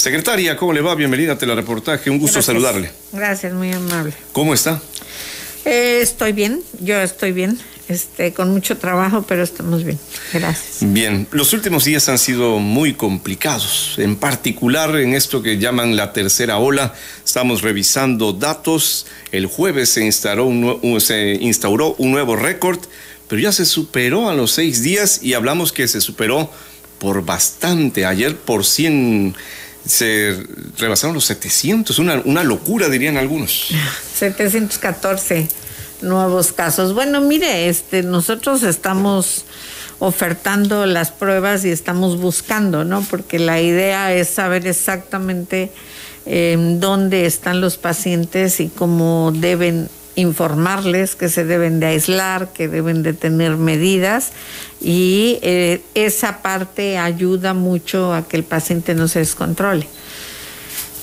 Secretaria, ¿cómo le va? Bienvenida a Telereportaje. Un gusto saludarle. Gracias, muy amable. ¿Cómo está? Eh, estoy bien, yo estoy bien. Este, con mucho trabajo, pero estamos bien. Gracias. Bien, los últimos días han sido muy complicados, en particular en esto que llaman la tercera ola. Estamos revisando datos. El jueves se instauró un, se instauró un nuevo récord, pero ya se superó a los seis días y hablamos que se superó por bastante. Ayer por 100 se rebasaron los 700, una, una locura dirían algunos. 714 nuevos casos. Bueno, mire, este, nosotros estamos ofertando las pruebas y estamos buscando, ¿no? Porque la idea es saber exactamente eh, dónde están los pacientes y cómo deben informarles que se deben de aislar, que deben de tener medidas y eh, esa parte ayuda mucho a que el paciente no se descontrole.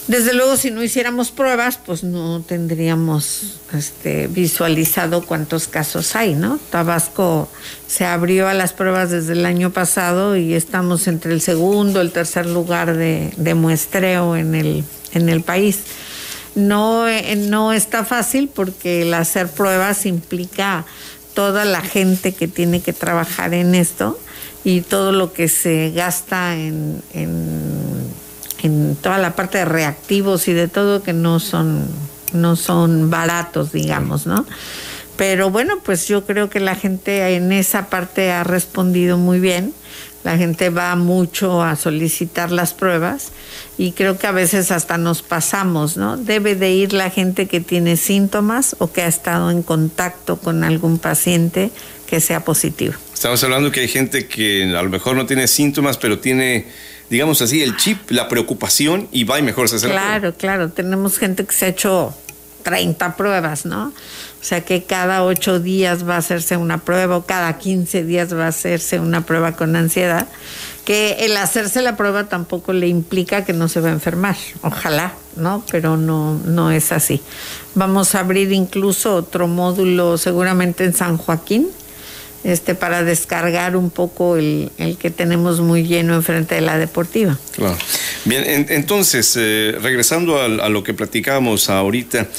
Desde luego, si no hiciéramos pruebas, pues no tendríamos este, visualizado cuántos casos hay, ¿no? Tabasco se abrió a las pruebas desde el año pasado y estamos entre el segundo, el tercer lugar de, muestreo en el país. No, eh, no está fácil porque el hacer pruebas implica toda la gente que tiene que trabajar en esto y todo lo que se gasta en, en, toda la parte de reactivos y de todo que no son, no son baratos, digamos, ¿no? Pero bueno, pues yo creo que la gente en esa parte ha respondido muy bien la gente va mucho a solicitar las pruebas y creo que a veces hasta nos pasamos, ¿no? Debe de ir la gente que tiene síntomas o que ha estado en contacto con algún paciente que sea positivo. Estamos hablando que hay gente que a lo mejor no tiene síntomas, pero tiene, digamos así, el chip, la preocupación y va y mejor se hace Claro, claro. Tenemos gente que se ha hecho 30 pruebas, ¿no? O sea que cada ocho días va a hacerse una prueba o cada 15 días va a hacerse una prueba con ansiedad, que el hacerse la prueba tampoco le implica que no se va a enfermar. Ojalá, ¿no? Pero no, no es así. Vamos a abrir incluso otro módulo seguramente en San Joaquín, este, para descargar un poco el, que tenemos muy lleno enfrente de la deportiva. Claro. Bien, entonces, eh, regresando a, a, lo que platicábamos ahorita,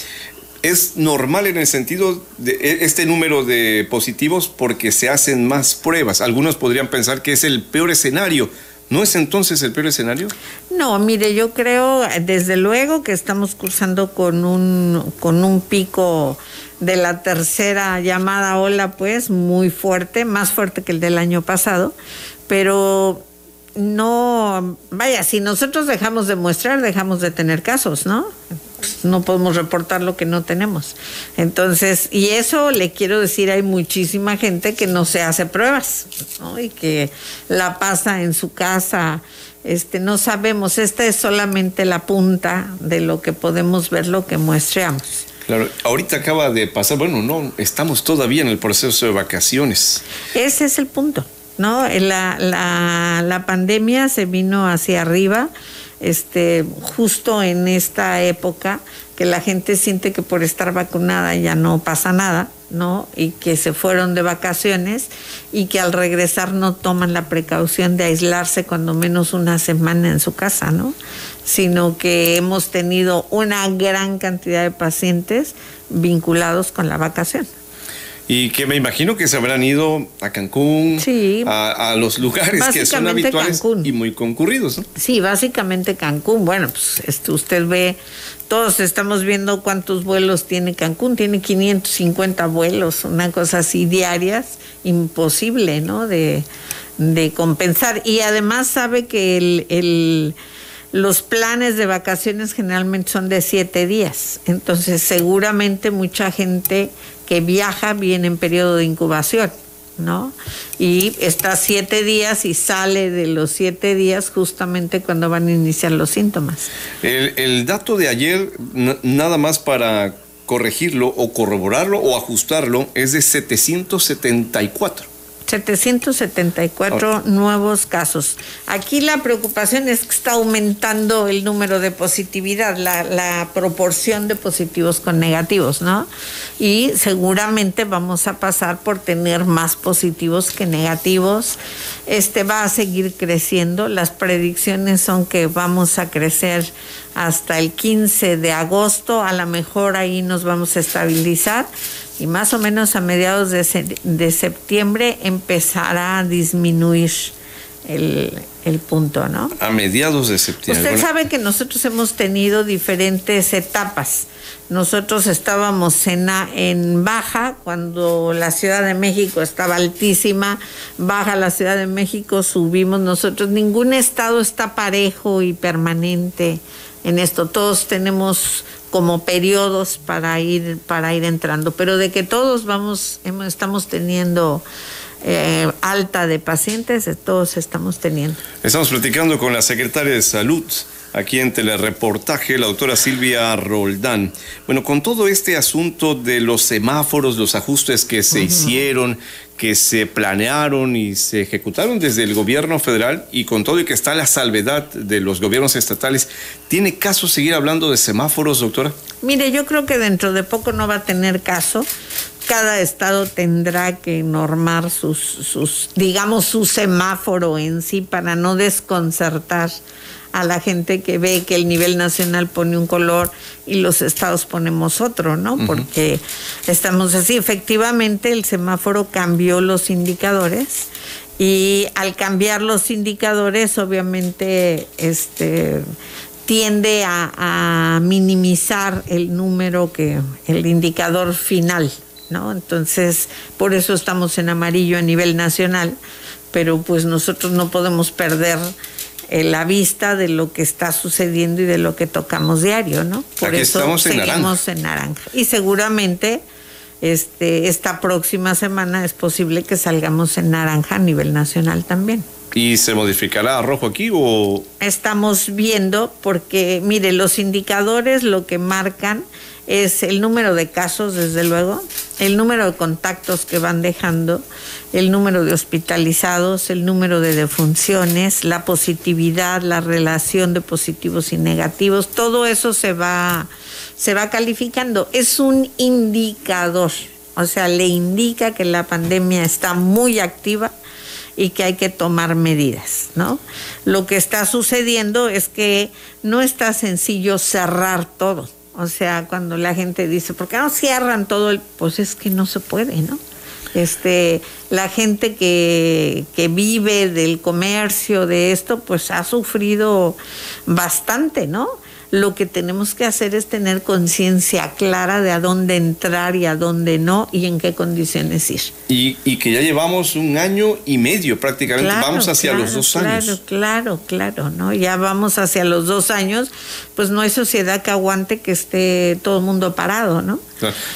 es normal en el sentido de e, este número de positivos porque se hacen más pruebas. Algunos podrían pensar que es el peor escenario. ¿No es entonces el peor escenario? No, mire, yo creo desde luego que estamos cursando con un, con un pico de la tercera llamada ola, pues muy fuerte, más fuerte que el del año pasado, pero no, vaya, si nosotros dejamos de mostrar, dejamos de tener casos, ¿no? no podemos reportar lo que no tenemos. Entonces, y eso le quiero decir, hay muchísima gente que no se hace pruebas, ¿no? Y que la pasa en su casa. Este, no sabemos, esta es solamente la punta de lo que podemos ver, lo que muestreamos. Claro, ahorita acaba de pasar, bueno, no, estamos todavía en el proceso de vacaciones. Ese es el punto, ¿no? La, la, la pandemia se vino hacia arriba este, justo en esta época que la gente siente que por estar vacunada ya no pasa nada, ¿no? Y que se fueron de vacaciones y que al regresar no toman la precaución de aislarse cuando menos una semana en su casa, ¿no? Sino que hemos tenido una gran cantidad de pacientes vinculados con la vacación y que me imagino que se habrán ido a Cancún, a, los lugares que son habituales y muy concurridos. ¿no? Sí, básicamente Cancún. Bueno, pues este, usted ve, todos estamos viendo cuántos vuelos tiene Cancún. Tiene 550 vuelos, una cosa así diarias, imposible, ¿no? De, de compensar. Y además sabe que el, el los planes de vacaciones generalmente son de siete días. Entonces, seguramente mucha gente que viaja viene en periodo de incubación, ¿no? Y está siete días y sale de los siete días justamente cuando van a iniciar los síntomas. El, dato de ayer, nada más para corregirlo o corroborarlo o ajustarlo, es de 774. 774 nuevos casos. Aquí la preocupación es que está aumentando el número de positividad, la, la, proporción de positivos con negativos, ¿no? Y seguramente vamos a pasar por tener más positivos que negativos. Este va a seguir creciendo. Las predicciones son que vamos a crecer hasta el 15 de agosto. A lo mejor ahí nos vamos a estabilizar y más o menos a mediados de, septiembre empezará a disminuir el, punto, ¿no? A mediados de septiembre. Usted sabe que nosotros hemos tenido diferentes etapas. Nosotros estábamos en, en baja cuando la Ciudad de México estaba altísima, baja la Ciudad de México, subimos nosotros. Ningún estado está parejo y permanente en esto. Todos tenemos como periodos para ir para ir entrando, pero de que todos vamos estamos teniendo eh, alta de pacientes, todos estamos teniendo. Estamos platicando con la secretaria de Salud aquí en telereportaje, la doctora Silvia Roldán. Bueno, con todo este asunto de los semáforos, los ajustes que se hicieron, que se planearon y se ejecutaron desde el gobierno federal y con todo y que está la salvedad de los gobiernos estatales, ¿tiene caso seguir hablando de semáforos, doctora? Mire, yo creo que dentro de poco no va a tener caso. Cada estado tendrá que normar sus, sus digamos, su semáforo en sí para no desconcertar a la gente que ve que el nivel nacional pone un color y los estados ponemos otro, ¿no? Porque estamos así. Efectivamente, el semáforo cambió los indicadores y al cambiar los indicadores, obviamente, este tiende a, a minimizar el número que el indicador final, ¿no? Entonces, por eso estamos en amarillo a nivel nacional, pero pues nosotros no podemos perder la vista de lo que está sucediendo y de lo que tocamos diario, ¿no? Por eso estamos en seguimos en naranja. Y seguramente este, esta próxima semana es posible que salgamos en naranja a nivel nacional también. ¿Y se modificará a rojo aquí o...? Estamos viendo porque, mire, los indicadores lo que marcan es el número de casos, desde luego, el número de contactos que van dejando, el número de hospitalizados, el número de defunciones, la positividad, la relación de positivos y negativos, todo eso se va, se va calificando. Es un indicador, o sea, le indica que la pandemia está muy activa y que hay que tomar medidas, ¿no? Lo que está sucediendo es que no está sencillo cerrar todo o sea, cuando la gente dice, ¿por qué no cierran todo el...? Pues es que no se puede, ¿no? Este, la gente que, que vive del comercio, de esto, pues ha sufrido bastante, ¿no? Lo que tenemos que hacer es tener conciencia clara de a dónde entrar y a dónde no y en qué condiciones ir. Y, que ya llevamos un año y medio prácticamente, vamos hacia los dos años. Claro, claro, claro, ¿no? Ya vamos hacia los dos años, pues no hay sociedad que aguante que esté todo el mundo parado, ¿no?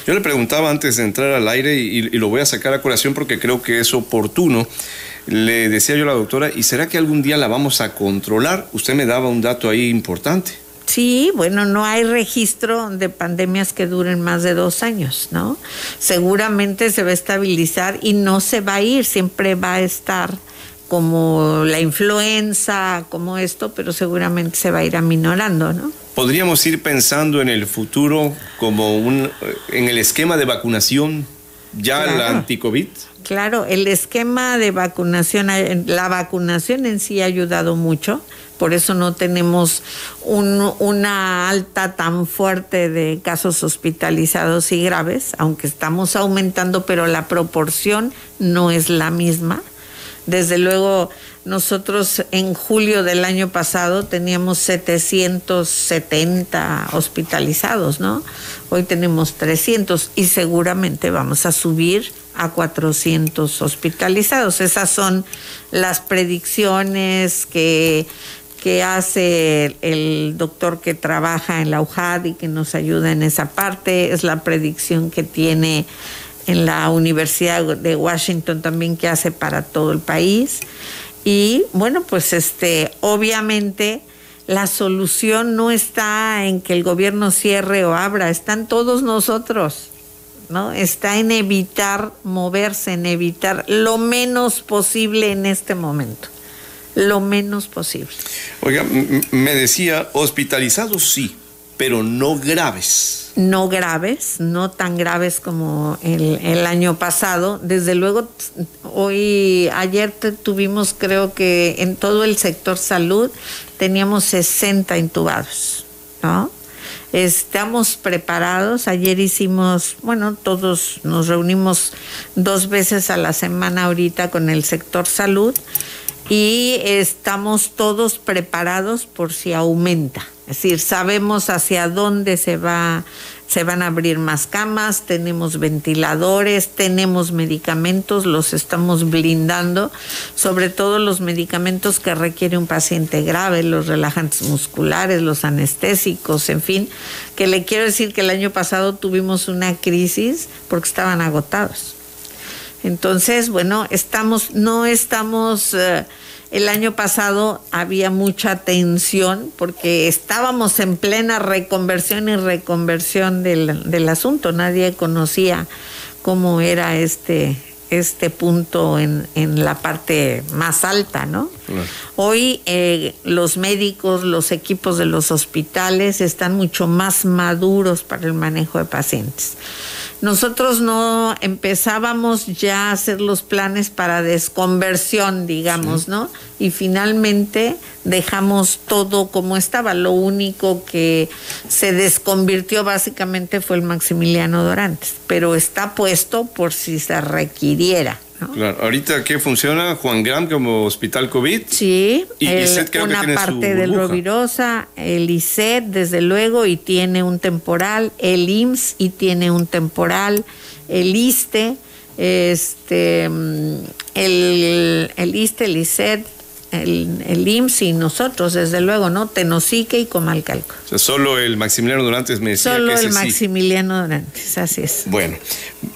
Yo le preguntaba antes de entrar al aire y, y lo voy a sacar a colación porque creo que es oportuno. Le decía yo a la doctora, ¿y será que algún día la vamos a controlar? Usted me daba un dato ahí importante. Sí, bueno, no hay registro de pandemias que duren más de dos años, ¿no? Seguramente se va a estabilizar y no se va a ir, siempre va a estar como la influenza, como esto, pero seguramente se va a ir aminorando, ¿no? Podríamos ir pensando en el futuro como un en el esquema de vacunación ya la anti-COVID. Claro, el esquema de vacunación, la vacunación en sí ha ayudado mucho por eso no tenemos una alta tan fuerte de casos hospitalizados y graves, aunque estamos aumentando, pero la proporción no es la misma. Desde luego, nosotros en julio del año pasado teníamos 770 hospitalizados, ¿no? Hoy tenemos 300 y seguramente vamos a subir a 400 hospitalizados. Esas son las predicciones que que hace el doctor que trabaja en la UJAD y que nos ayuda en esa parte, es la predicción que tiene en la Universidad de Washington también que hace para todo el país. Y bueno, pues este, obviamente la solución no está en que el gobierno cierre o abra, están todos nosotros. ¿no? Está en evitar moverse, en evitar lo menos posible en este momento. Lo menos posible. Oiga, me decía, hospitalizados sí, pero no graves no graves, no tan graves como el, año pasado. Desde luego, hoy, ayer tuvimos, creo que en todo el sector salud, teníamos 60 intubados, ¿no? Estamos preparados. Ayer hicimos, bueno, todos nos reunimos dos veces a la semana ahorita con el sector salud y estamos todos preparados por si aumenta. Es decir, sabemos hacia dónde se va se van a abrir más camas, tenemos ventiladores, tenemos medicamentos, los estamos blindando, sobre todo los medicamentos que requiere un paciente grave, los relajantes musculares, los anestésicos, en fin, que le quiero decir que el año pasado tuvimos una crisis porque estaban agotados. Entonces, bueno, estamos, no estamos... Eh, el año pasado había mucha tensión porque estábamos en plena reconversión y reconversión del, asunto. Nadie conocía cómo era este, este punto en, la parte más alta, ¿no? Hoy eh, los médicos, los equipos de los hospitales están mucho más maduros para el manejo de pacientes. Nosotros no empezábamos ya a hacer los planes para desconversión, digamos, ¿no? Y finalmente dejamos todo como estaba. Lo único que se desconvirtió básicamente fue el Maximiliano Dorantes, pero está puesto por si se requiriera. Claro. Ahorita, ¿qué funciona? Juan Gram como hospital COVID. Sí, y una parte del Rovirosa, el ICET, desde luego, y tiene un temporal, el IMSS, y tiene un temporal, el ISTE, este, mm, el, el ISTE, el ICET, el, el IMSS y nosotros, desde luego, ¿no? Tenosique y Comalcalco. O sea, solo el Maximiliano Durantes me decía Solo el Maximiliano Durantes, así es. Bueno,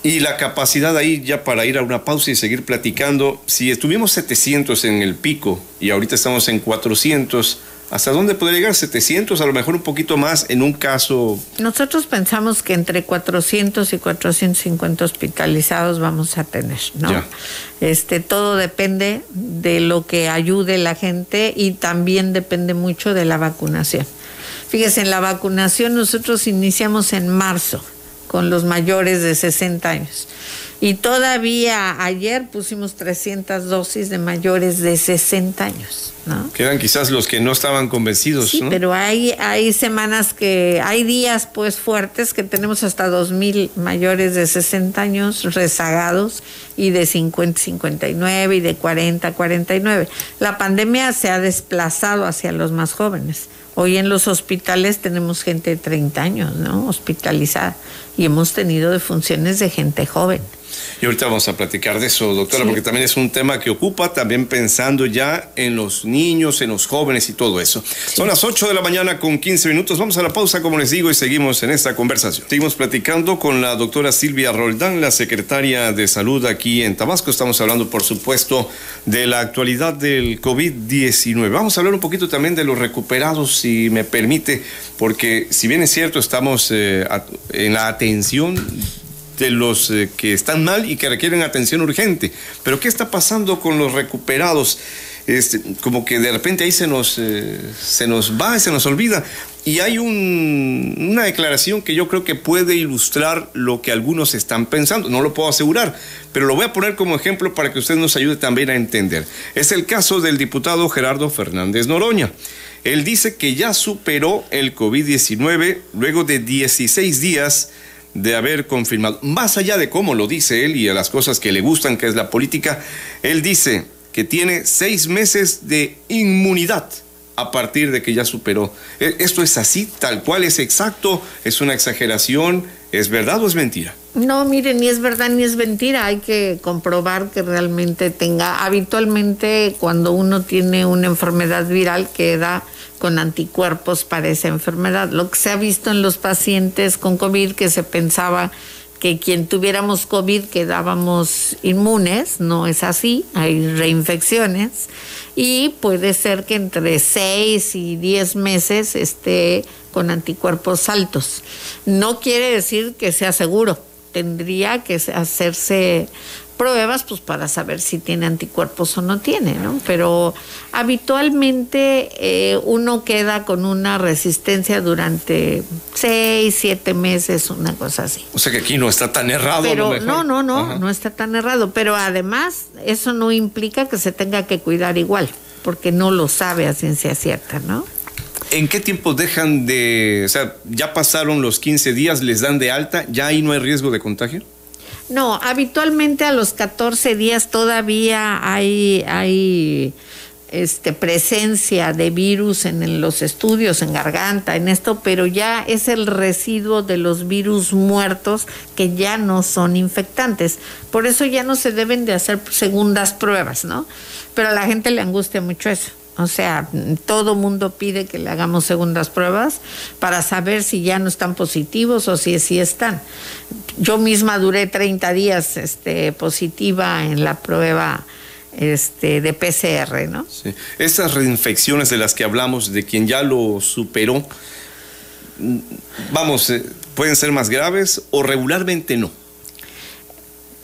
y la capacidad ahí, ya para ir a una pausa y seguir platicando, si estuvimos 700 en el pico y ahorita estamos en 400, ¿Hasta dónde podría llegar? ¿700? A lo mejor un poquito más en un caso. Nosotros pensamos que entre 400 y 450 hospitalizados vamos a tener, ¿no? Este, todo depende de lo que ayude la gente y también depende mucho de la vacunación. Fíjese, en la vacunación nosotros iniciamos en marzo con los mayores de 60 años. Y todavía ayer pusimos 300 dosis de mayores de 60 años. ¿no? Quedan quizás los que no estaban convencidos. Sí, pero hay, hay semanas que, hay días pues fuertes que tenemos hasta 2.000 mayores de 60 años rezagados y de 50, 59 y de 40, 49. La pandemia se ha desplazado hacia los más jóvenes. Hoy en los hospitales tenemos gente de 30 años, ¿no? Hospitalizada. Y hemos tenido defunciones de gente joven. Y ahorita vamos a platicar de eso, doctora, porque también es un tema que ocupa, también pensando ya en los niños, en los jóvenes y todo eso. Son las 8 de la mañana con 15 minutos. Vamos a la pausa, como les digo, y seguimos en esta conversación. Seguimos platicando con la doctora Silvia Roldán, la secretaria de Salud aquí en Tabasco. Estamos hablando, por supuesto, de la actualidad del COVID-19. Vamos a hablar un poquito también de los recuperados, si me permite, porque si bien es cierto, estamos eh, en la atención de los eh, que están mal y que requieren atención urgente. Pero ¿qué está pasando con los recuperados? Este, como que de repente ahí se nos, eh, se nos va, se nos olvida. Y hay una declaración que yo creo que puede ilustrar lo que algunos están pensando. No lo puedo asegurar, pero lo voy a poner como ejemplo para que usted nos ayude también a entender. Es el caso del diputado Gerardo Fernández Noroña. Él dice que ya superó el COVID-19 luego de 16 días de haber confirmado, más allá de cómo lo dice él y a las cosas que le gustan, que es la política, él dice que tiene seis meses de inmunidad a partir de que ya superó. ¿E-, ¿Esto es así, tal cual es exacto? ¿Es una exageración? ¿Es verdad o es mentira? No, mire, ni es verdad ni es mentira. Hay que comprobar que realmente tenga. Habitualmente, cuando uno tiene una enfermedad viral, queda con anticuerpos para esa enfermedad. Lo que se ha visto en los pacientes con COVID, que se pensaba que quien tuviéramos COVID quedábamos inmunes, no es así, hay reinfecciones y puede ser que entre 6 y 10 meses esté con anticuerpos altos. No quiere decir que sea seguro, tendría que hacerse pruebas pues para saber si tiene anticuerpos o no tiene, ¿no? Pero habitualmente eh, uno queda con una resistencia durante seis, siete meses, una cosa así. O sea que aquí no está tan errado. Pero no, no, no, no está tan errado. Pero además eso no implica que se tenga que cuidar igual, porque no lo sabe a ciencia cierta, ¿no? ¿En qué tiempo dejan de, o sea, ya pasaron los 15 días, les dan de alta, ya ahí no hay riesgo de contagio? No, habitualmente a los 14 días todavía hay, hay este, presencia de virus en los estudios, en garganta, en esto, pero ya es el residuo de los virus muertos que ya no son infectantes. Por eso ya no se deben de hacer segundas pruebas, ¿no? Pero a la gente le angustia mucho eso. O sea, todo mundo pide que le hagamos segundas pruebas para saber si ya no están positivos o si sí están. Yo misma duré 30 días este, positiva en la prueba este, de PCR, ¿no? Sí. Estas reinfecciones de las que hablamos, de quien ya lo superó, vamos, eh, pueden ser más graves o regularmente no.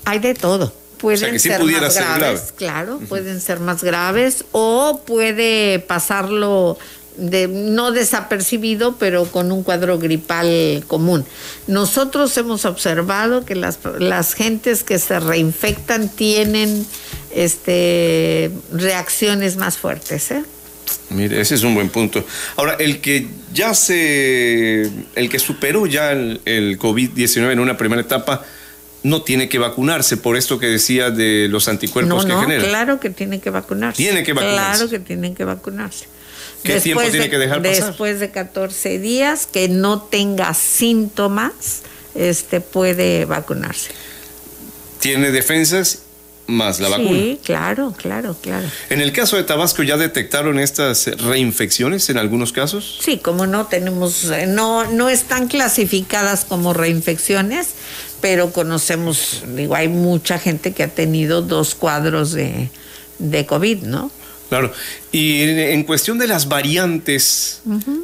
Hay de todo pueden ser más graves, claro, pueden ser más graves o puede pasarlo de, no desapercibido, pero con un cuadro gripal común. Nosotros hemos observado que las, las gentes que se reinfectan tienen este, reacciones más fuertes. ¿eh? Mire, ese es un buen punto. Ahora, el que ya se, el que superó ya el, el COVID-19 en una primera etapa, no tiene que vacunarse por esto que decía de los anticuerpos que genera. Claro que tiene que vacunarse. Tiene que vacunarse. Claro que tienen que vacunarse. ¿Qué tiempo tiene que dejar pasar? Después de 14 días que no tenga síntomas, este puede vacunarse. Tiene defensas más la vacuna. Sí, claro, claro, claro. En el caso de Tabasco, ¿ya detectaron estas reinfecciones en algunos casos? Sí, como no tenemos, eh, no, no están clasificadas como reinfecciones, pero conocemos, digo, hay mucha gente que ha tenido dos cuadros de, de COVID, ¿no? Claro. Y en cuestión de las variantes,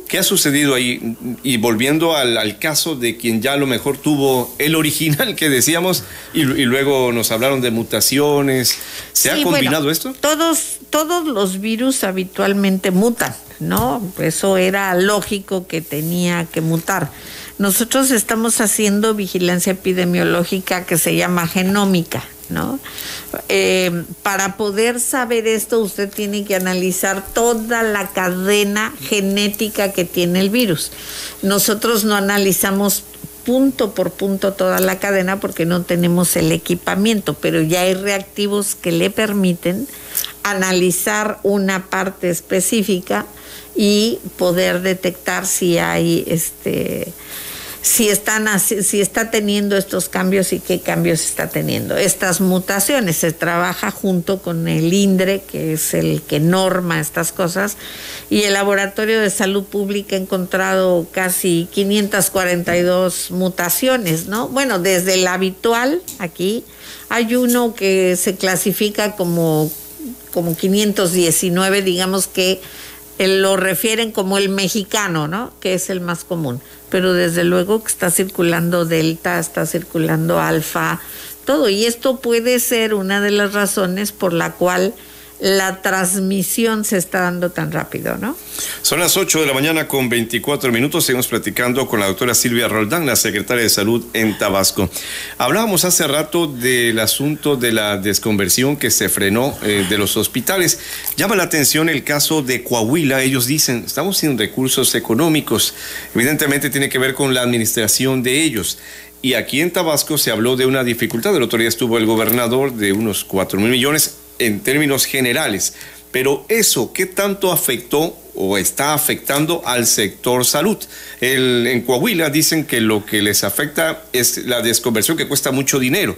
¿qué ha sucedido ahí? Y volviendo al, caso de quien ya a lo mejor tuvo el original que decíamos y, luego nos hablaron de mutaciones, ¿se ha combinado esto? Todos, todos los virus habitualmente mutan, ¿no? Eso era lógico que tenía que mutar. Nosotros estamos haciendo vigilancia epidemiológica que se llama genómica. ¿no? Eh, para poder saber esto, usted tiene que analizar toda la cadena genética que tiene el virus. Nosotros no analizamos punto por punto toda la cadena porque no tenemos el equipamiento, pero ya hay reactivos que le permiten analizar una parte específica y poder detectar si hay este si, están si está teniendo estos cambios y qué cambios está teniendo. Estas mutaciones se trabaja junto con el INDRE, que es el que norma estas cosas, y el Laboratorio de Salud Pública ha encontrado casi 542 mutaciones, ¿no? Bueno, desde el habitual aquí, hay uno que se clasifica como, como 519, digamos que lo refieren como el mexicano, ¿no? Que es el más común. Pero desde luego que está circulando delta, está circulando alfa, todo. Y esto puede ser una de las razones por la cual la transmisión se está dando tan rápido, ¿no? Son las 8 de la mañana con 24 minutos. Seguimos platicando con la doctora Silvia Roldán, la secretaria de Salud en Tabasco. Hablábamos hace rato del asunto de la desconversión que se frenó eh, de los hospitales. Llama la atención el caso de Coahuila. Ellos dicen, estamos sin recursos económicos. Evidentemente tiene que ver con la administración de ellos. Y aquí en Tabasco se habló de una dificultad. El otro día estuvo el gobernador de unos 4 mil millones en términos generales. Pero eso, ¿qué tanto afectó o está afectando al sector salud? en Coahuila dicen que lo que les afecta es la desconversión que cuesta mucho dinero.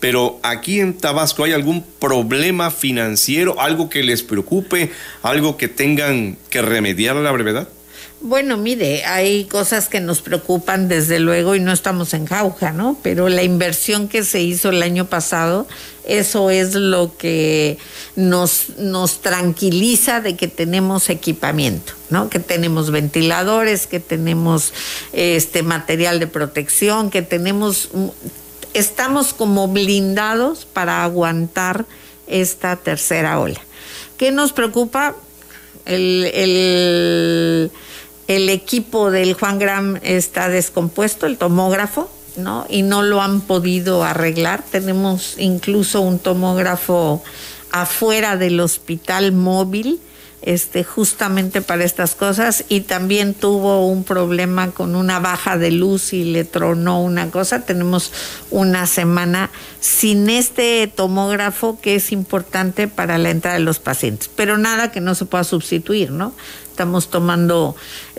Pero aquí en Tabasco hay algún problema financiero, algo que les preocupe, algo que tengan que remediar a la brevedad. Bueno, mire, hay cosas que nos preocupan desde luego y no estamos en jauja, ¿no? Pero la inversión que se hizo el año pasado, eso es lo que nos, nos tranquiliza de que tenemos equipamiento, ¿no? Que tenemos ventiladores, que tenemos este material de protección, que tenemos estamos como blindados para aguantar esta tercera ola. ¿Qué nos preocupa? El, el, el equipo del Juan Gram está descompuesto, el tomógrafo, ¿no? Y no lo han podido arreglar. Tenemos incluso un tomógrafo afuera del hospital móvil este, justamente para estas cosas y también tuvo un problema con una baja de luz y le tronó una cosa. Tenemos una semana sin este tomógrafo que es importante para la entrada de los pacientes, pero nada que no se pueda sustituir, ¿no? Estamos tomando,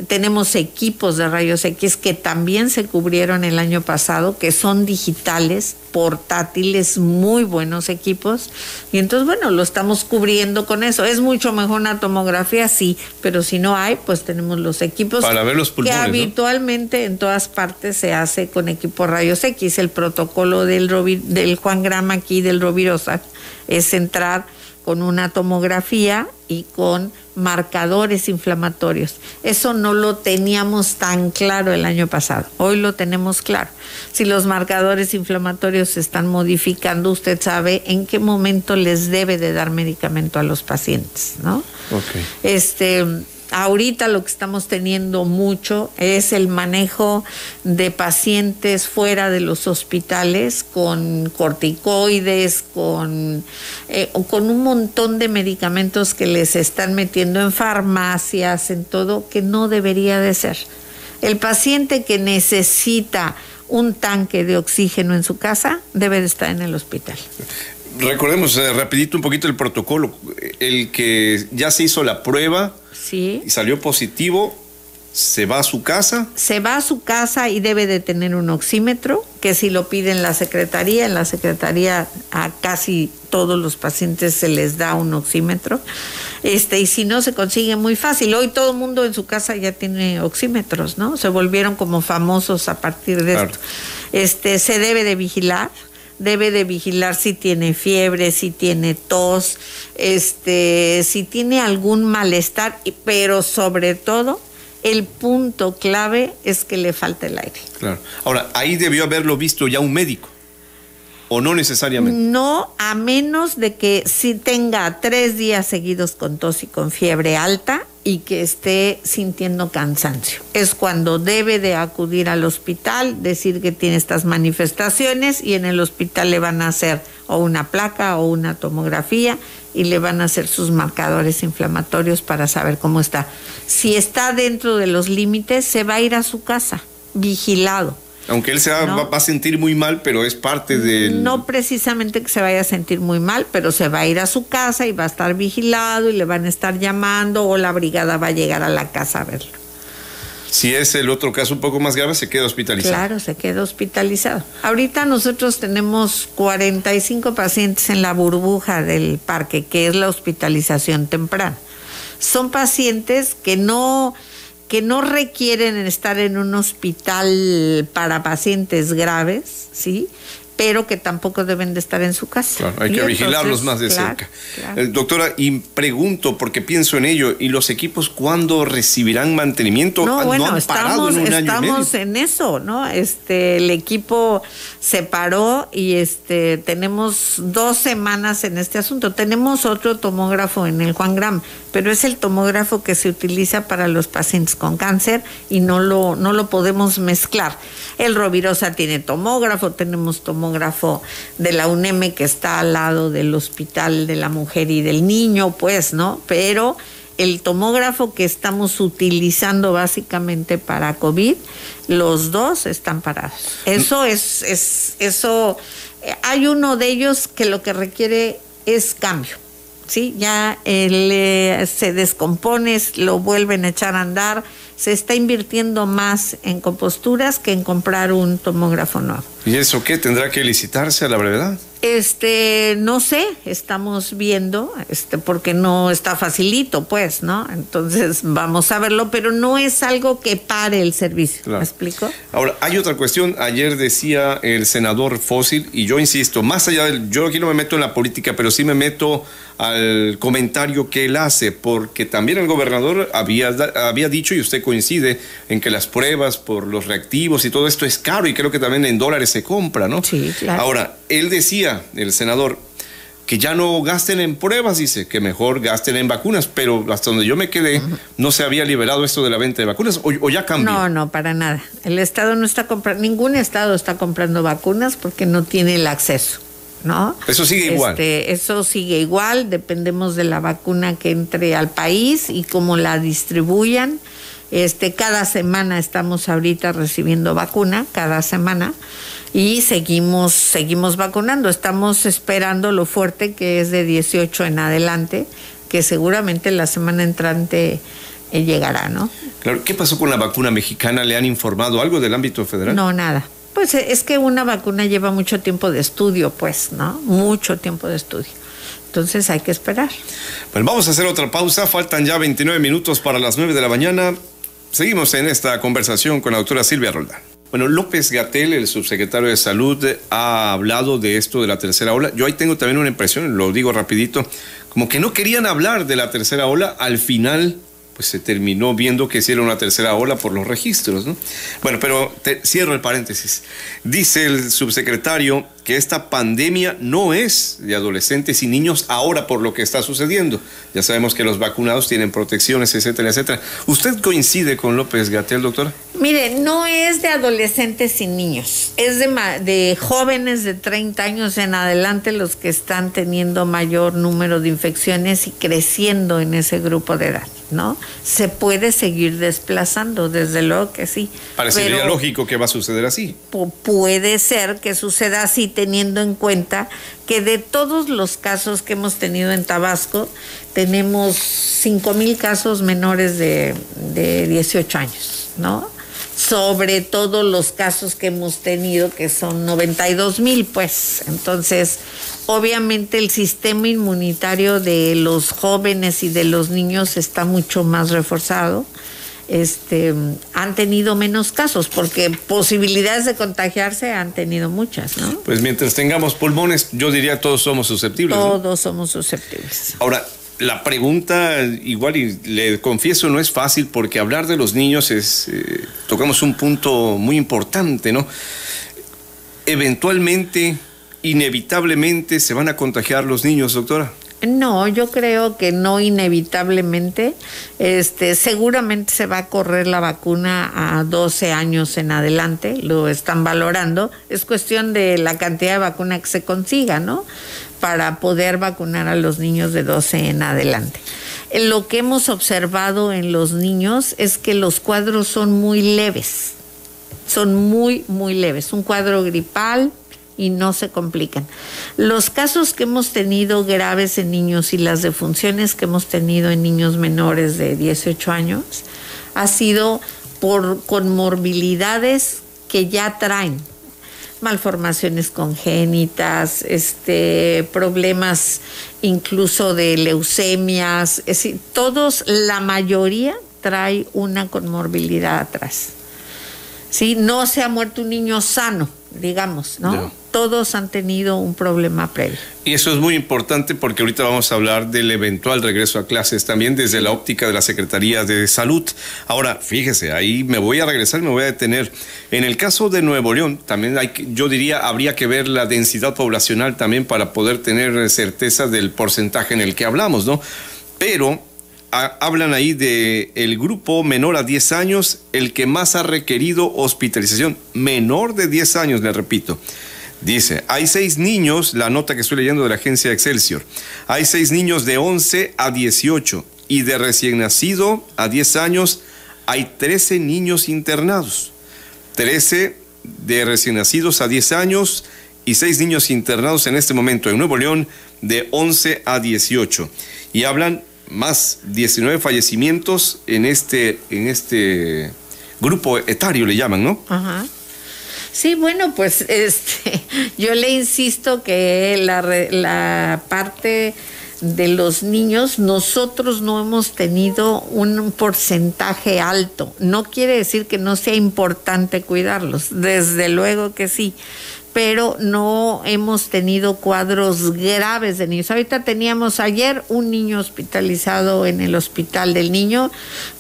tenemos equipos de rayos X que también se cubrieron el año pasado, que son digitales, portátiles, muy buenos equipos. Y entonces, bueno, lo estamos cubriendo con eso. Es mucho mejor una tomografía, sí, pero si no hay, pues tenemos los equipos Para ver los pulmones, que habitualmente en todas partes se hace con equipo rayos X. El protocolo del, del Juan Grama aquí, del Rovirosa, es entrar con una tomografía y con marcadores inflamatorios. Eso no lo teníamos tan claro el año pasado. Hoy lo tenemos claro. Si los marcadores inflamatorios se están modificando, usted sabe en qué momento les debe de dar medicamento a los pacientes, ¿no? Okay. Este ahorita lo que estamos teniendo mucho es el manejo de pacientes fuera de los hospitales con corticoides, con, eh, con un montón de medicamentos que les están metiendo en farmacias, en todo, que no debería de ser. El paciente que necesita un tanque de oxígeno en su casa debe de estar en el hospital. Recordemos eh, rapidito un poquito el protocolo. El que ya se hizo la prueba, Sí. Y salió positivo, se va a su casa. Se va a su casa y debe de tener un oxímetro, que si lo pide en la secretaría, en la secretaría a casi todos los pacientes se les da un oxímetro. Este, y si no se consigue muy fácil. Hoy todo el mundo en su casa ya tiene oxímetros, ¿no? Se volvieron como famosos a partir de Claro. esto. Este, se debe de vigilar debe de vigilar si tiene fiebre, si tiene tos, este, si tiene algún malestar, pero sobre todo el punto clave es que le falta el aire. Claro. Ahora, ahí debió haberlo visto ya un médico. ¿O no necesariamente? No, a menos de que si tenga tres días seguidos con tos y con fiebre alta y que esté sintiendo cansancio. Es cuando debe de acudir al hospital, decir que tiene estas manifestaciones y en el hospital le van a hacer o una placa o una tomografía y le van a hacer sus marcadores inflamatorios para saber cómo está. Si está dentro de los límites, se va a ir a su casa, vigilado. Aunque él se va, No. va- va a sentir muy mal, pero es parte del... No precisamente que se vaya a sentir muy mal, pero se va a ir a su casa y va a estar vigilado y le van a estar llamando o la brigada va a llegar a la casa a verlo. Si es el otro caso un poco más grave, se queda hospitalizado. Claro, se queda hospitalizado. Ahorita nosotros tenemos 45 pacientes en la burbuja del parque, que es la hospitalización temprana. Son pacientes que no que no requieren estar en un hospital para pacientes graves, ¿sí? Pero que tampoco deben de estar en su casa. Claro, hay que vigilarlos más de claro, cerca. claro. Eh, doctora, y pregunto, porque pienso en ello, ¿y los equipos cuándo recibirán mantenimiento? No, Ah, bueno, han parado estamos, en un año y estamos medio. en eso, ¿no? Este, el equipo se paró y este, tenemos dos semanas en este asunto. Tenemos otro tomógrafo en el Juan Gram, pero es el tomógrafo que se utiliza para los pacientes con cáncer y no lo, no lo podemos mezclar. El Rovirosa tiene tomógrafo, tenemos tomógrafo de la UNEM que está al lado del Hospital de la Mujer y del Niño, pues, ¿no? Pero el tomógrafo que estamos utilizando básicamente para COVID, los dos están parados. Eso es, es eso, eh, hay uno de ellos que lo que requiere es cambio. Sí, ya eh, se descompone, lo vuelven a echar a andar, se está invirtiendo más en composturas que en comprar un tomógrafo nuevo. ¿Y eso qué? ¿Tendrá que licitarse a la brevedad? Este, no sé, estamos viendo, este, porque no está facilito, pues, ¿no? Entonces vamos a verlo, pero no es algo que pare el servicio. Claro. ¿Me explico? Ahora, hay otra cuestión. Ayer decía el senador Fósil, y yo insisto, más allá del. Yo aquí no me meto en la política, pero sí me meto al comentario que él hace, porque también el gobernador había, había dicho, y usted coincide en que las pruebas por los reactivos y todo esto es caro y creo que también en dólares se compra, ¿no? Sí, claro. Ahora, él decía, el senador, que ya no gasten en pruebas, dice, que mejor gasten en vacunas, pero hasta donde yo me quedé, no se había liberado esto de la venta de vacunas, o, ya cambió. No, no, para nada. El Estado no está comprando, ningún Estado está comprando vacunas porque no tiene el acceso. ¿No? Eso sigue igual. Este, eso sigue igual, dependemos de la vacuna que entre al país y cómo la distribuyan. Este, cada semana estamos ahorita recibiendo vacuna, cada semana y seguimos, seguimos vacunando. Estamos esperando lo fuerte que es de 18 en adelante, que seguramente la semana entrante eh, llegará, ¿no? Claro, ¿qué pasó con la vacuna mexicana? ¿Le han informado algo del ámbito federal? No, nada. Pues eh, es que una vacuna lleva mucho tiempo de estudio, pues, ¿no? Mucho tiempo de estudio. Entonces hay que esperar. Bueno, vamos a hacer otra pausa. Faltan ya 29 minutos para las 9 de la mañana. Seguimos en esta conversación con la doctora Silvia Roldán. Bueno, López Gatel, el subsecretario de Salud, ha hablado de esto de la tercera ola. Yo ahí tengo también una impresión, lo digo rapidito, como que no querían hablar de la tercera ola. Al final pues se terminó viendo que hicieron una tercera ola por los registros. ¿no? Bueno, pero cierro el paréntesis. Dice el subsecretario que esta pandemia no es de adolescentes y niños ahora por lo que está sucediendo. Ya sabemos que los vacunados tienen protecciones, etcétera, etcétera. ¿Usted coincide con López Gatel, doctora? Mire, no es de adolescentes y niños, es de, de jóvenes de 30 años en adelante los que están teniendo mayor número de infecciones y creciendo en ese grupo de edad. ¿no? Se puede seguir desplazando, desde luego que sí. Parecería lógico que va a suceder así. Puede ser que suceda así teniendo en cuenta que de todos los casos que hemos tenido en Tabasco, tenemos 5 mil casos menores de, de 18 años, ¿no? sobre todo los casos que hemos tenido, que son 92 mil, pues. Entonces, obviamente el sistema inmunitario de los jóvenes y de los niños está mucho más reforzado. Este, han tenido menos casos porque posibilidades de contagiarse han tenido muchas, ¿no? Pues mientras tengamos pulmones, yo diría todos somos susceptibles. Todos somos susceptibles. Ahora, la pregunta, igual y le confieso, no es fácil porque hablar de los niños es, eh, tocamos un punto muy importante, ¿no? Eventualmente, inevitablemente, se van a contagiar los niños, doctora. No, yo creo que no inevitablemente. Este, seguramente se va a correr la vacuna a 12 años en adelante, lo están valorando. Es cuestión de la cantidad de vacuna que se consiga, ¿no? Para poder vacunar a los niños de 12 en adelante. Lo que hemos observado en los niños es que los cuadros son muy leves. Son muy, muy leves. Un cuadro gripal, y no se complican. Los casos que hemos tenido graves en niños y las defunciones que hemos tenido en niños menores de 18 años ha sido por comorbilidades que ya traen malformaciones congénitas, este, problemas incluso de leucemias, es decir, todos, la mayoría trae una comorbilidad atrás. ¿Sí? No se ha muerto un niño sano, digamos, ¿no? Todos han tenido un problema previo. Y eso es muy importante porque ahorita vamos a hablar del eventual regreso a clases también desde la óptica de la Secretaría de Salud. Ahora, fíjese, ahí me voy a regresar, me voy a detener. En el caso de Nuevo León, también yo diría, habría que ver la densidad poblacional también para poder tener certeza del porcentaje en el que hablamos, ¿no? Pero hablan ahí de el grupo menor a 10 años, el que más ha requerido hospitalización, menor de 10 años, le repito. Dice, hay seis niños, la nota que estoy leyendo de la agencia Excelsior, hay seis niños de 11 a 18 y de recién nacido a 10 años hay 13 niños internados. 13 de recién nacidos a 10 años y seis niños internados en este momento en Nuevo León de 11 a 18. Y hablan más 19 fallecimientos en este, en este grupo etario, le llaman, ¿no? Ajá. Sí, bueno, pues este, yo le insisto que la, la parte de los niños, nosotros no hemos tenido un porcentaje alto. No quiere decir que no sea importante cuidarlos, desde luego que sí, pero no hemos tenido cuadros graves de niños. Ahorita teníamos ayer un niño hospitalizado en el hospital del niño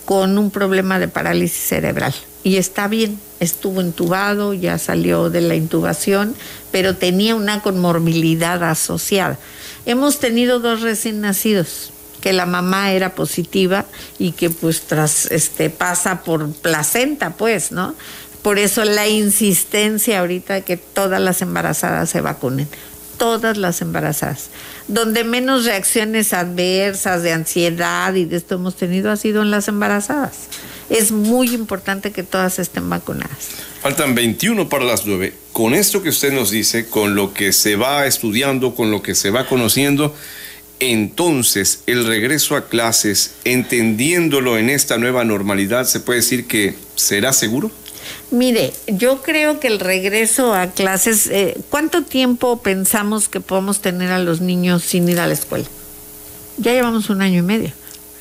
con un problema de parálisis cerebral y está bien, estuvo intubado, ya salió de la intubación, pero tenía una conmorbilidad asociada. Hemos tenido dos recién nacidos que la mamá era positiva y que pues tras este pasa por placenta, pues, ¿no? Por eso la insistencia ahorita de que todas las embarazadas se vacunen, todas las embarazadas. Donde menos reacciones adversas de ansiedad y de esto hemos tenido ha sido en las embarazadas. Es muy importante que todas estén vacunadas. Faltan 21 para las 9. Con esto que usted nos dice, con lo que se va estudiando, con lo que se va conociendo, entonces el regreso a clases, entendiéndolo en esta nueva normalidad, ¿se puede decir que será seguro? Mire, yo creo que el regreso a clases, eh, ¿cuánto tiempo pensamos que podemos tener a los niños sin ir a la escuela? Ya llevamos un año y medio.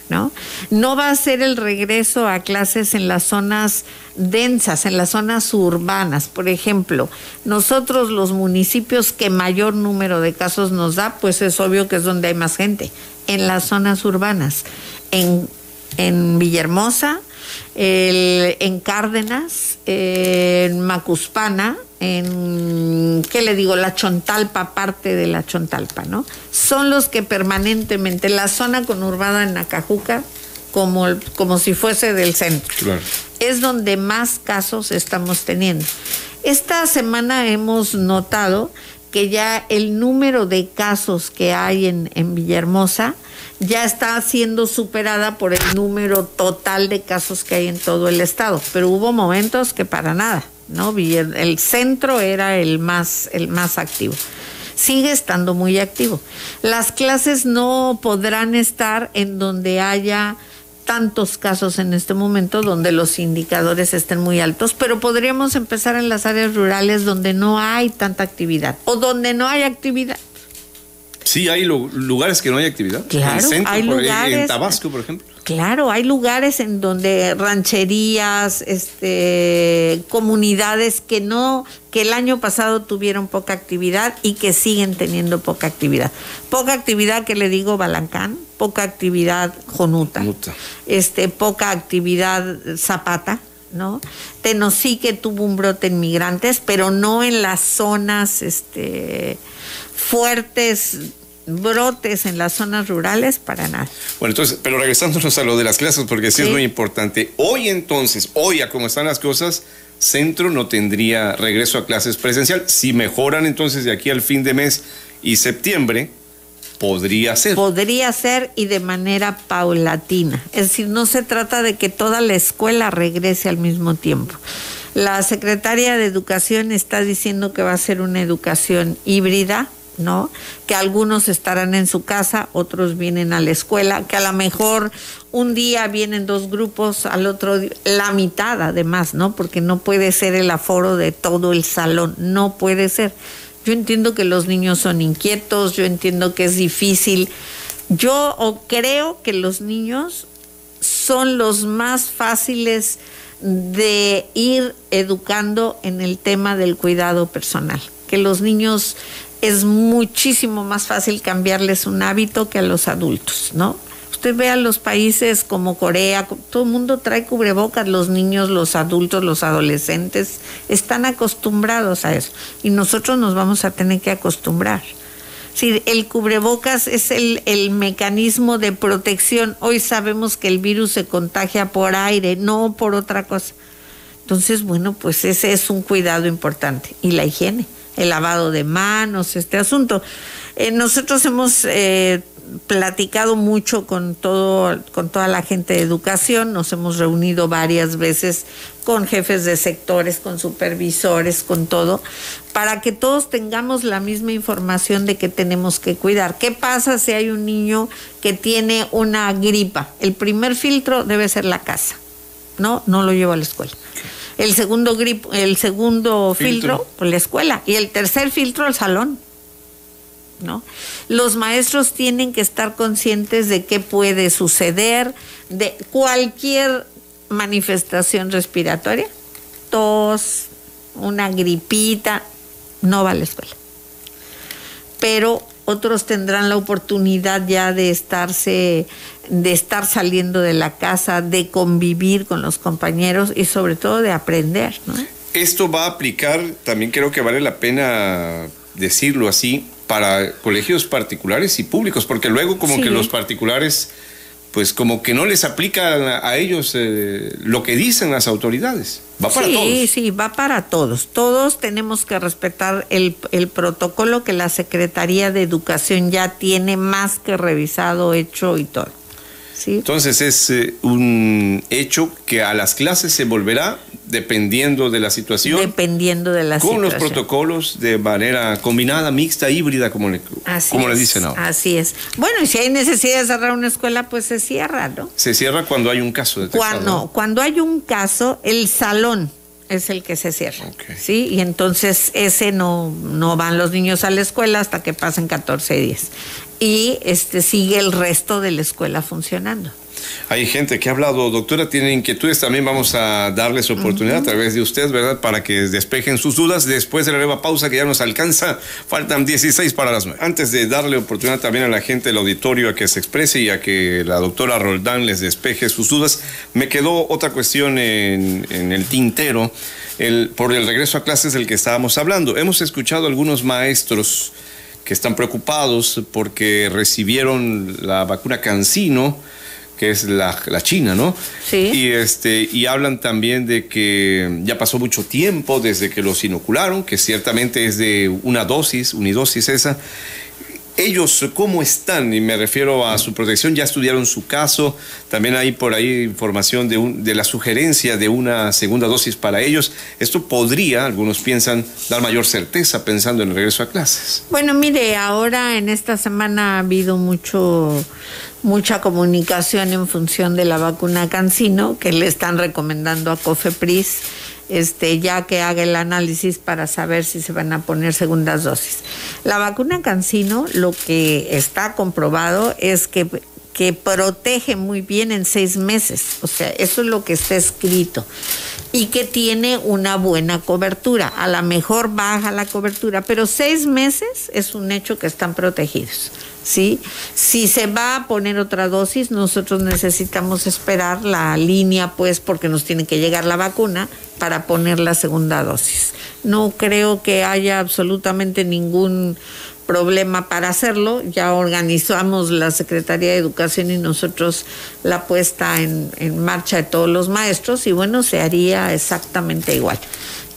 ¿No? No va a ser el regreso a clases en las zonas densas, en las zonas urbanas. Por ejemplo, nosotros los municipios que mayor número de casos nos da, pues es obvio que es donde hay más gente, en las zonas urbanas, en, en Villahermosa, en Cárdenas, en Macuspana, en, ¿qué le digo? La Chontalpa, parte de la Chontalpa, ¿no? Son los que permanentemente, la zona conurbada en Acajuca, como, como si fuese del centro, es donde más casos estamos teniendo. Esta semana hemos notado que ya el número de casos que hay en, en Villahermosa ya está siendo superada por el número total de casos que hay en todo el estado, pero hubo momentos que para nada, ¿no? El centro era el más, el más activo. Sigue estando muy activo. Las clases no podrán estar en donde haya tantos casos en este momento donde los indicadores estén muy altos, pero podríamos empezar en las áreas rurales donde no hay tanta actividad o donde no hay actividad Sí, hay lugares que no hay actividad. Claro, hay lugares. En Tabasco, por ejemplo. Claro, hay lugares en donde rancherías, este, comunidades que no, que el año pasado tuvieron poca actividad y que siguen teniendo poca actividad. Poca actividad que le digo Balancán, poca actividad Jonuta, este, poca actividad Zapata, ¿no? Tenosique tuvo un brote en migrantes, pero no en las zonas, este fuertes brotes en las zonas rurales para nada. Bueno, entonces, pero regresándonos a lo de las clases, porque sí, es muy importante. Hoy entonces, hoy a cómo están las cosas, centro no tendría regreso a clases presencial. Si mejoran entonces de aquí al fin de mes y septiembre, podría ser. Podría ser y de manera paulatina. Es decir, no se trata de que toda la escuela regrese al mismo tiempo. La secretaria de Educación está diciendo que va a ser una educación híbrida ¿no? Que algunos estarán en su casa, otros vienen a la escuela, que a lo mejor un día vienen dos grupos, al otro la mitad además, ¿no? Porque no puede ser el aforo de todo el salón, no puede ser. Yo entiendo que los niños son inquietos, yo entiendo que es difícil. Yo creo que los niños son los más fáciles de ir educando en el tema del cuidado personal, que los niños es muchísimo más fácil cambiarles un hábito que a los adultos, ¿no? Usted ve a los países como Corea, todo el mundo trae cubrebocas, los niños, los adultos, los adolescentes están acostumbrados a eso y nosotros nos vamos a tener que acostumbrar. Sí, el cubrebocas es el, el, mecanismo de protección. Hoy sabemos que el virus se contagia por aire, no por otra cosa. Entonces, bueno, pues ese es un cuidado importante. Y la higiene el lavado de manos, este asunto. Eh, nosotros hemos eh, platicado mucho con todo, con toda la gente de educación, nos hemos reunido varias veces con jefes de sectores, con supervisores, con todo, para que todos tengamos la misma información de que tenemos que cuidar. ¿Qué pasa si hay un niño que tiene una gripa? El primer filtro debe ser la casa. No, no lo llevo a la escuela el segundo grip, el segundo filtro, por la escuela y el tercer filtro el salón. ¿No? Los maestros tienen que estar conscientes de qué puede suceder, de cualquier manifestación respiratoria, tos, una gripita, no va a la escuela. Pero otros tendrán la oportunidad ya de estarse, de estar saliendo de la casa, de convivir con los compañeros y sobre todo de aprender. Esto va a aplicar, también creo que vale la pena decirlo así, para colegios particulares y públicos, porque luego como que los particulares pues como que no les aplica a, ellos eh, lo que dicen las autoridades. Va para todos. Sí, sí, va para todos. Todos tenemos que respetar el, el, protocolo que la Secretaría de Educación ya tiene más que revisado, hecho y todo. Entonces es eh, un hecho que a las clases se volverá dependiendo de la situación. Dependiendo de la con los protocolos de manera combinada, mixta, híbrida, como le, como le dicen ahora. Así es. Bueno, y si hay necesidad de cerrar una escuela, pues se cierra, ¿no? Se cierra cuando hay un caso de Cuando, cuando hay un caso, el salón es el que se cierra. ¿Sí? Y entonces ese no, no van los niños a la escuela hasta que pasen 14 días y este sigue el resto de la escuela funcionando. Hay gente que ha hablado, doctora, tiene inquietudes, también vamos a darles oportunidad a través de usted, ¿verdad? Para que despejen sus dudas después de la nueva pausa que ya nos alcanza. Faltan 16 para las 9. Antes de darle oportunidad también a la gente del auditorio a que se exprese y a que la doctora Roldán les despeje sus dudas, me quedó otra cuestión en, en el tintero, el, por el regreso a clases del que estábamos hablando. Hemos escuchado algunos maestros que están preocupados porque recibieron la vacuna Cancino, que es la, China, ¿no? Sí. Y, este, y hablan también de que ya pasó mucho tiempo desde que los inocularon, que ciertamente es de una dosis, unidosis esa, ellos cómo están, y me refiero a su protección, ya estudiaron su caso, también hay por ahí información de, de la sugerencia de una segunda dosis para ellos. Esto podría, algunos piensan, dar mayor certeza pensando en el regreso a clases. Bueno, mire, ahora en esta semana ha habido mucho mucha comunicación en función de la vacuna Cancino que le están recomendando a Cofepris este, ya que haga el análisis para saber si se van a poner segundas dosis. La vacuna Cancino, lo que está comprobado es que, que protege muy bien en seis meses, o sea, eso es lo que está escrito, y que tiene una buena cobertura. A lo mejor baja la cobertura, pero seis meses es un hecho que están protegidos. ¿Sí? Si se va a poner otra dosis, nosotros necesitamos esperar la línea, pues, porque nos tiene que llegar la vacuna para poner la segunda dosis. No creo que haya absolutamente ningún problema para hacerlo. Ya organizamos la Secretaría de Educación y nosotros la puesta en, en marcha de todos los maestros y bueno, se haría exactamente igual.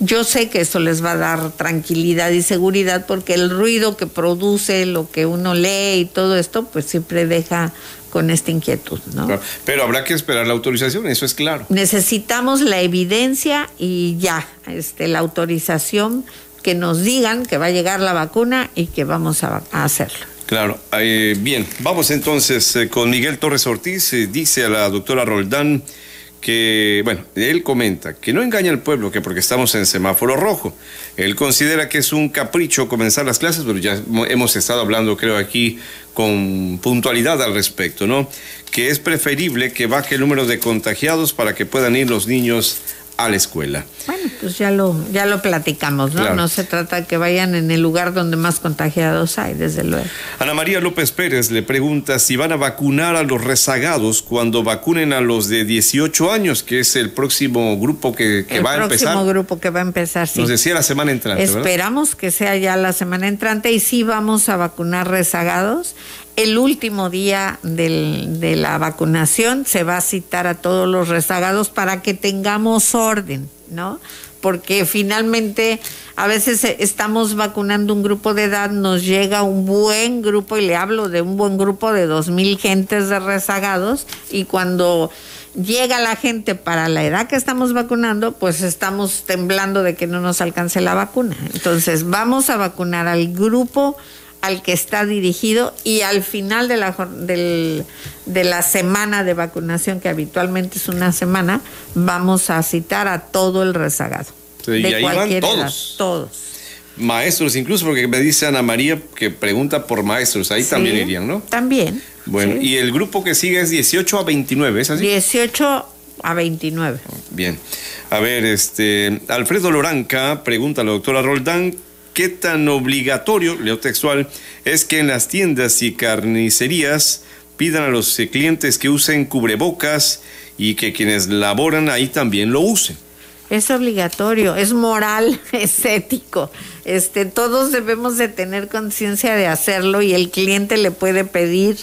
Yo sé que eso les va a dar tranquilidad y seguridad porque el ruido que produce, lo que uno lee y todo esto, pues siempre deja con esta inquietud, ¿no? Pero habrá que esperar la autorización, eso es claro. Necesitamos la evidencia y ya, este, la autorización que nos digan que va a llegar la vacuna y que vamos a, hacerlo. Claro, bien, vamos entonces eh, con Miguel Torres Ortiz, eh, dice a la doctora Roldán que, bueno, él comenta que no engaña al pueblo que porque estamos en semáforo rojo. Él considera que es un capricho comenzar las clases, pero ya hemos estado hablando, creo, aquí con puntualidad al respecto, ¿no? Que es preferible que baje el número de contagiados para que puedan ir los niños a la escuela. Bueno, pues ya lo, ya lo platicamos, ¿no? No se trata de que vayan en el lugar donde más contagiados hay, desde luego. Ana María López Pérez le pregunta si van a vacunar a los rezagados cuando vacunen a los de 18 años, que es el próximo grupo que, va a empezar. El próximo grupo que va a empezar, sí. Nos decía la semana entrante. Esperamos que sea ya la semana entrante y sí vamos a vacunar rezagados el último día de la vacunación se va a citar a todos los rezagados para que tengamos orden, ¿no? Porque finalmente a veces estamos vacunando un grupo de edad, nos llega un buen grupo, y le hablo de un buen grupo de dos mil gentes de rezagados, y cuando llega la gente para la edad que estamos vacunando, pues estamos temblando de que no nos alcance la vacuna. Entonces, vamos a vacunar al grupo al que está dirigido y al final de la, de la semana de vacunación, que habitualmente es una semana, vamos a citar a todo el rezagado. y ahí van todos. todos. Maestros, incluso porque me dice Ana María que pregunta por maestros, ahí también irían, ¿no? También. Bueno, y el grupo que sigue es 18 a 29, ¿es así? 18 a 29. Bien. A ver, este Alfredo Loranca pregunta a la doctora Roldán qué tan obligatorio, leo textual, es que en las tiendas y carnicerías pidan a los clientes que usen cubrebocas y que quienes laboran ahí también lo usen. Es obligatorio, es moral, es ético. Este, todos debemos de tener conciencia de hacerlo y el cliente le puede pedir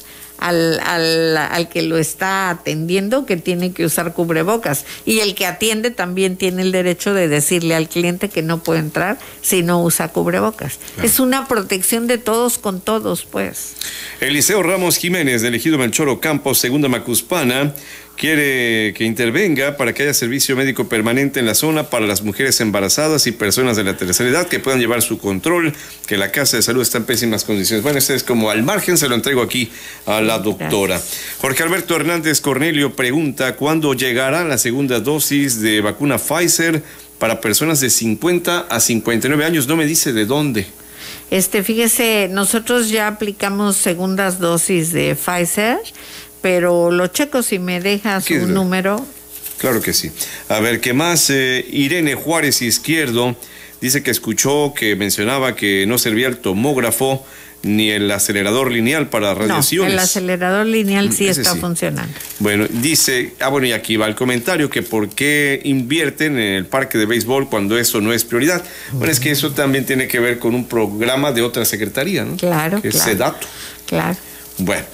al, al, al, que lo está atendiendo que tiene que usar cubrebocas. Y el que atiende también tiene el derecho de decirle al cliente que no puede entrar si no usa cubrebocas. Claro. Es una protección de todos con todos, pues. Eliseo Ramos Jiménez, elegido Melchoro Campos, segunda Macuspana, quiere que intervenga para que haya servicio médico permanente en la zona para las mujeres embarazadas y personas de la tercera edad que puedan llevar su control, que la casa de salud está en pésimas condiciones. Bueno, este es como al margen, se lo entrego aquí a la doctora. Gracias. Jorge Alberto Hernández Cornelio pregunta, ¿cuándo llegará la segunda dosis de vacuna Pfizer para personas de 50 a 59 años? No me dice de dónde. Este, fíjese, nosotros ya aplicamos segundas dosis de Pfizer pero lo checo si me deja su número. Claro que sí. A ver, ¿qué más? Eh, Irene Juárez Izquierdo dice que escuchó que mencionaba que no servía el tomógrafo ni el acelerador lineal para radiaciones. No, el acelerador lineal sí Ese está sí. funcionando. Bueno, dice, ah bueno, y aquí va el comentario, que por qué invierten en el parque de béisbol cuando eso no es prioridad. Bueno, es que eso también tiene que ver con un programa de otra secretaría, ¿no? Claro, que claro. es SEDATO. Claro. Bueno,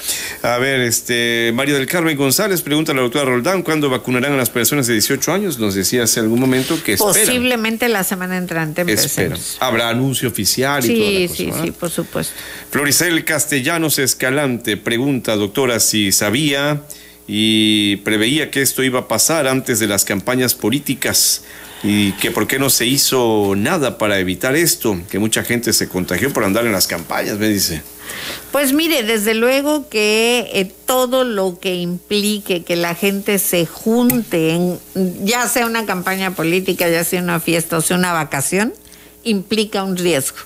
a ver, este Mario del Carmen González pregunta a la doctora Roldán cuándo vacunarán a las personas de 18 años. Nos decía hace algún momento que esperan. Posiblemente la semana entrante esperan. Habrá anuncio oficial y sí, toda la cosa, Sí, ¿verdad? sí, por supuesto. Floricel Castellanos Escalante pregunta, doctora, si sabía y preveía que esto iba a pasar antes de las campañas políticas y que por qué no se hizo nada para evitar esto, que mucha gente se contagió por andar en las campañas, me dice. Pues mire, desde luego que eh, todo lo que implique que la gente se junte, en, ya sea una campaña política, ya sea una fiesta o sea una vacación, implica un riesgo.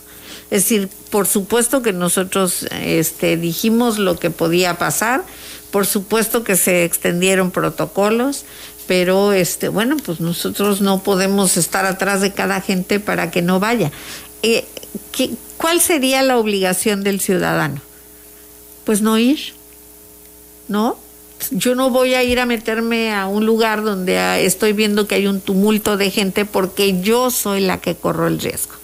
Es decir, por supuesto que nosotros este, dijimos lo que podía pasar, por supuesto que se extendieron protocolos, pero este, bueno, pues nosotros no podemos estar atrás de cada gente para que no vaya. Eh, ¿qué, ¿Cuál sería la obligación del ciudadano? Pues no ir, ¿no? Yo no voy a ir a meterme a un lugar donde estoy viendo que hay un tumulto de gente porque yo soy la que corro el riesgo.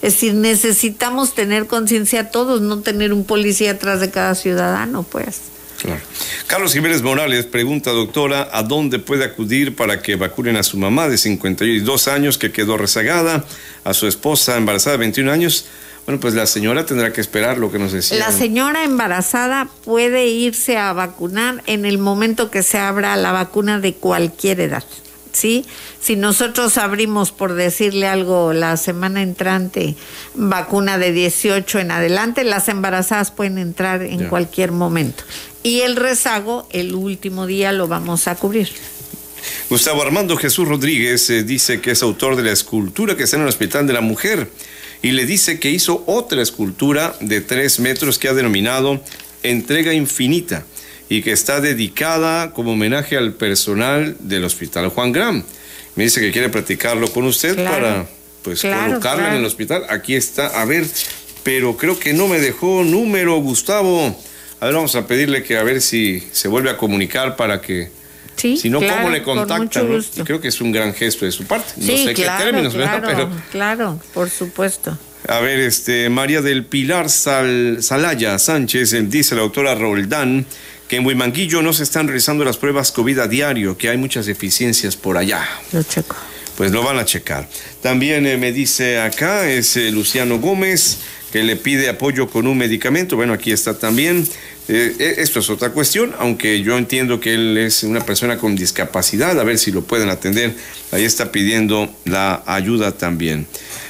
Es decir, necesitamos tener conciencia todos, no tener un policía atrás de cada ciudadano, pues. Claro. Carlos Jiménez Morales pregunta, doctora, ¿a dónde puede acudir para que vacunen a su mamá de 52 años que quedó rezagada, a su esposa embarazada de 21 años? Bueno, pues la señora tendrá que esperar lo que nos decía. La señora embarazada puede irse a vacunar en el momento que se abra la vacuna de cualquier edad. ¿Sí? Si nosotros abrimos, por decirle algo, la semana entrante, vacuna de 18 en adelante, las embarazadas pueden entrar en Ya. cualquier momento. Y el rezago, el último día lo vamos a cubrir. Gustavo Armando Jesús Rodríguez eh, dice que es autor de la escultura que está en el Hospital de la Mujer y le dice que hizo otra escultura de tres metros que ha denominado Entrega Infinita y que está dedicada como homenaje al personal del Hospital Juan Gran. Me dice que quiere platicarlo con usted Claro. para pues Claro, colocarla en el hospital. Aquí está, a ver, pero creo que no me dejó número, Gustavo. A ver, vamos a pedirle que a ver si se vuelve a comunicar para que Sí, si no, claro, ¿cómo le con contactan? no? Y creo que es un gran gesto de su parte. No sí, sé claro, qué términos, ¿verdad? claro, Pero, claro, por supuesto. a ver, este, María del Pilar Sal- Salaya Sánchez eh, dice la doctora Roldán que en Huimanguillo no se están realizando las pruebas COVID a diario, que hay muchas deficiencias por allá. Lo checo. Pues lo van a checar. También eh, me dice acá, es eh, Luciano Gómez, que le pide apoyo con un medicamento. Bueno, aquí está también. Eh, eh, esto es otra cuestión, aunque yo entiendo que él es una persona con discapacidad, a ver si lo pueden atender. Ahí está pidiendo la ayuda también.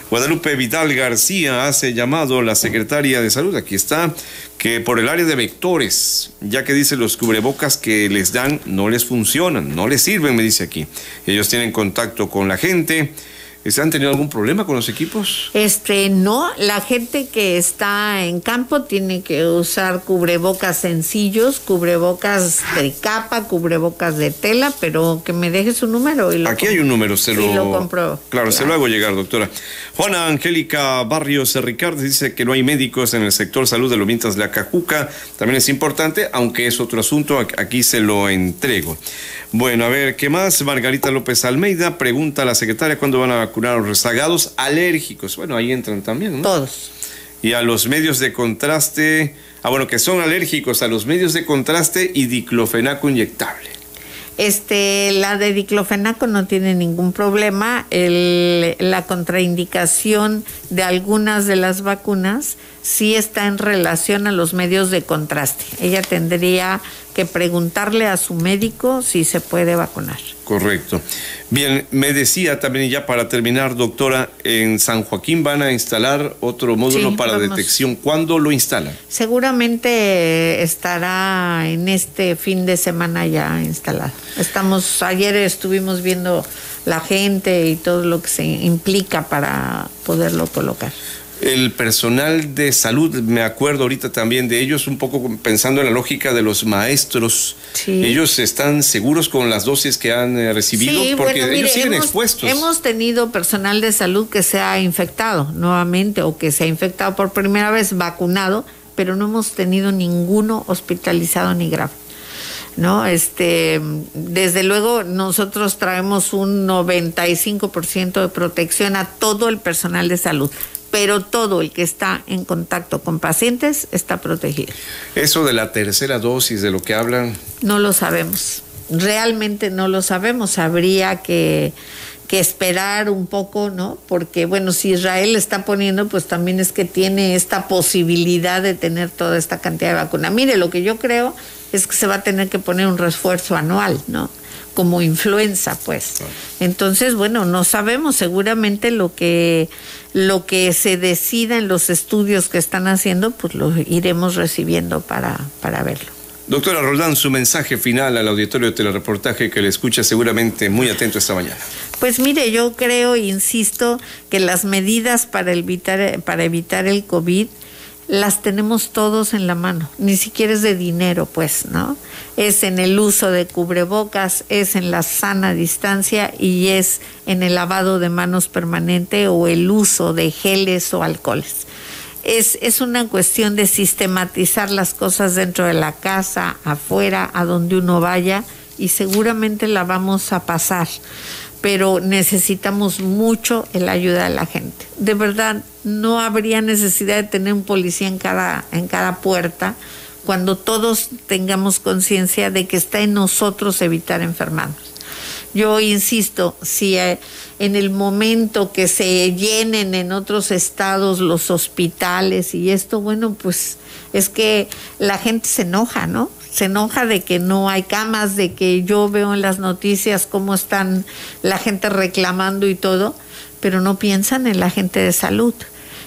Guadalupe Vidal García hace llamado a la secretaria de salud, aquí está, que por el área de vectores, ya que dice los cubrebocas que les dan no les funcionan, no les sirven, me dice aquí. Ellos tienen contacto con la gente, ¿Han tenido algún problema con los equipos? Este, no, la gente que está en campo tiene que usar cubrebocas sencillos, cubrebocas de capa, cubrebocas de tela, pero que me deje su número. Y lo Aquí hay un número, se lo, lo compro. Claro, se lo hago llegar, doctora. Juana Angélica Barrios Ricardo dice que no hay médicos en el sector salud de lo mientras la Cajuca. También es importante, aunque es otro asunto, aquí se lo entrego. Bueno, a ver, ¿qué más? Margarita López Almeida pregunta a la secretaria cuándo van a vacunar a los rezagados alérgicos. Bueno, ahí entran también, ¿no? Todos. Y a los medios de contraste, ah, bueno, que son alérgicos a los medios de contraste y diclofenaco inyectable. Este, la de diclofenaco no tiene ningún problema. la contraindicación de algunas de las vacunas sí está en relación a los medios de contraste. Ella tendría que preguntarle a su médico si se puede vacunar. Correcto. Bien, me decía también ya para terminar, doctora, en San Joaquín van a instalar otro módulo para detección. ¿Cuándo lo instalan? Seguramente estará en este fin de semana ya instalado. Estamos, ayer estuvimos viendo la gente y todo lo que se implica para poderlo colocar el personal de salud, me acuerdo ahorita también de ellos, un poco pensando en la lógica de los maestros. Ellos están seguros con las dosis que han eh, recibido porque ellos siguen expuestos. Hemos tenido personal de salud que se ha infectado nuevamente o que se ha infectado por primera vez vacunado, pero no hemos tenido ninguno hospitalizado ni grave. ¿no? Este, desde luego nosotros traemos un 95% de protección a todo el personal de salud pero todo el que está en contacto con pacientes está protegido. Eso de la tercera dosis de lo que hablan. No lo sabemos, realmente no lo sabemos, habría que, que esperar un poco, ¿no? Porque bueno, si Israel está poniendo, pues también es que tiene esta posibilidad de tener toda esta cantidad de vacuna. Mire, lo que yo creo es que se va a tener que poner un refuerzo anual, ¿no? Como influenza, pues. Entonces, bueno, no sabemos seguramente lo que lo que se decida en los estudios que están haciendo, pues lo iremos recibiendo para, para verlo. Doctora Roldán, su mensaje final al auditorio de telereportaje que le escucha seguramente muy atento esta mañana. Pues mire, yo creo, insisto, que las medidas para evitar, para evitar el COVID las tenemos todos en la mano, ni siquiera es de dinero, pues, ¿no? Es en el uso de cubrebocas, es en la sana distancia y es en el lavado de manos permanente o el uso de geles o alcoholes. Es, es una cuestión de sistematizar las cosas dentro de la casa, afuera, a donde uno vaya y seguramente la vamos a pasar pero necesitamos mucho la ayuda de la gente. De verdad, no habría necesidad de tener un policía en cada, en cada puerta cuando todos tengamos conciencia de que está en nosotros evitar enfermarnos. Yo insisto, si eh, en el momento que se llenen en otros estados los hospitales y esto, bueno, pues es que la gente se enoja, ¿no? Se enoja de que no hay camas, de que yo veo en las noticias cómo están la gente reclamando y todo, pero no piensan en la gente de salud.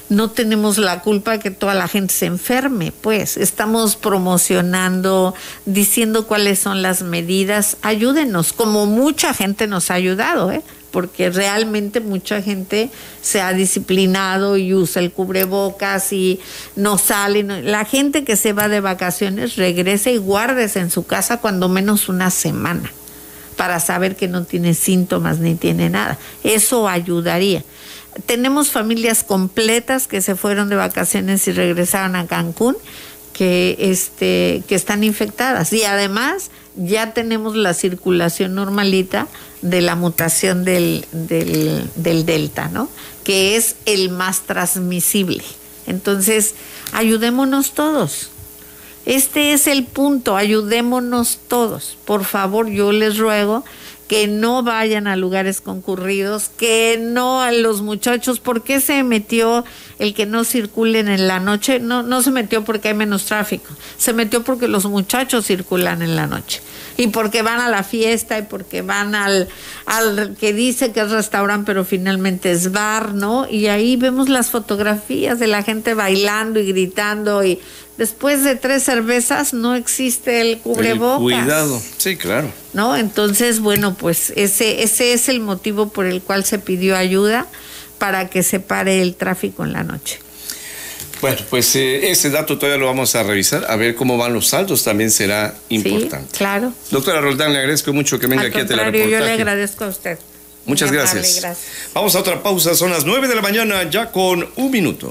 No tenemos la culpa que toda la gente se enferme, pues estamos promocionando, diciendo cuáles son las medidas. Ayúdenos, como mucha gente nos ha ayudado, ¿eh? Porque realmente mucha gente se ha disciplinado y usa el cubrebocas y no sale. La gente que se va de vacaciones regresa y guárdese en su casa cuando menos una semana para saber que no tiene síntomas ni tiene nada. Eso ayudaría. Tenemos familias completas que se fueron de vacaciones y regresaron a Cancún que, este, que están infectadas y además ya tenemos la circulación normalita de la mutación del, del, delta, ¿no? Que es el más transmisible. Entonces, ayudémonos todos. Este es el punto, ayudémonos todos. Por favor, yo les ruego que no vayan a lugares concurridos, que no a los muchachos, ¿por qué se metió el que no circulen en la noche? No, no se metió porque hay menos tráfico, se metió porque los muchachos circulan en la noche. Y porque van a la fiesta y porque van al, al que dice que es restaurante pero finalmente es bar, ¿no? Y ahí vemos las fotografías de la gente bailando y gritando y después de tres cervezas no existe el cubrebocas. cuidado, sí, claro. ¿No? Entonces, bueno, pues ese, ese es el motivo por el cual se pidió ayuda para que se pare el tráfico en la noche. Bueno, pues eh, ese dato todavía lo vamos a revisar, a ver cómo van los saldos, también será importante. Sí, claro. Doctora Roldán, le agradezco mucho que venga aquí a Telereportaje. Yo le agradezco a usted. Muchas gracias. gracias. Vamos a otra pausa, son las 9 de la mañana, ya con un minuto.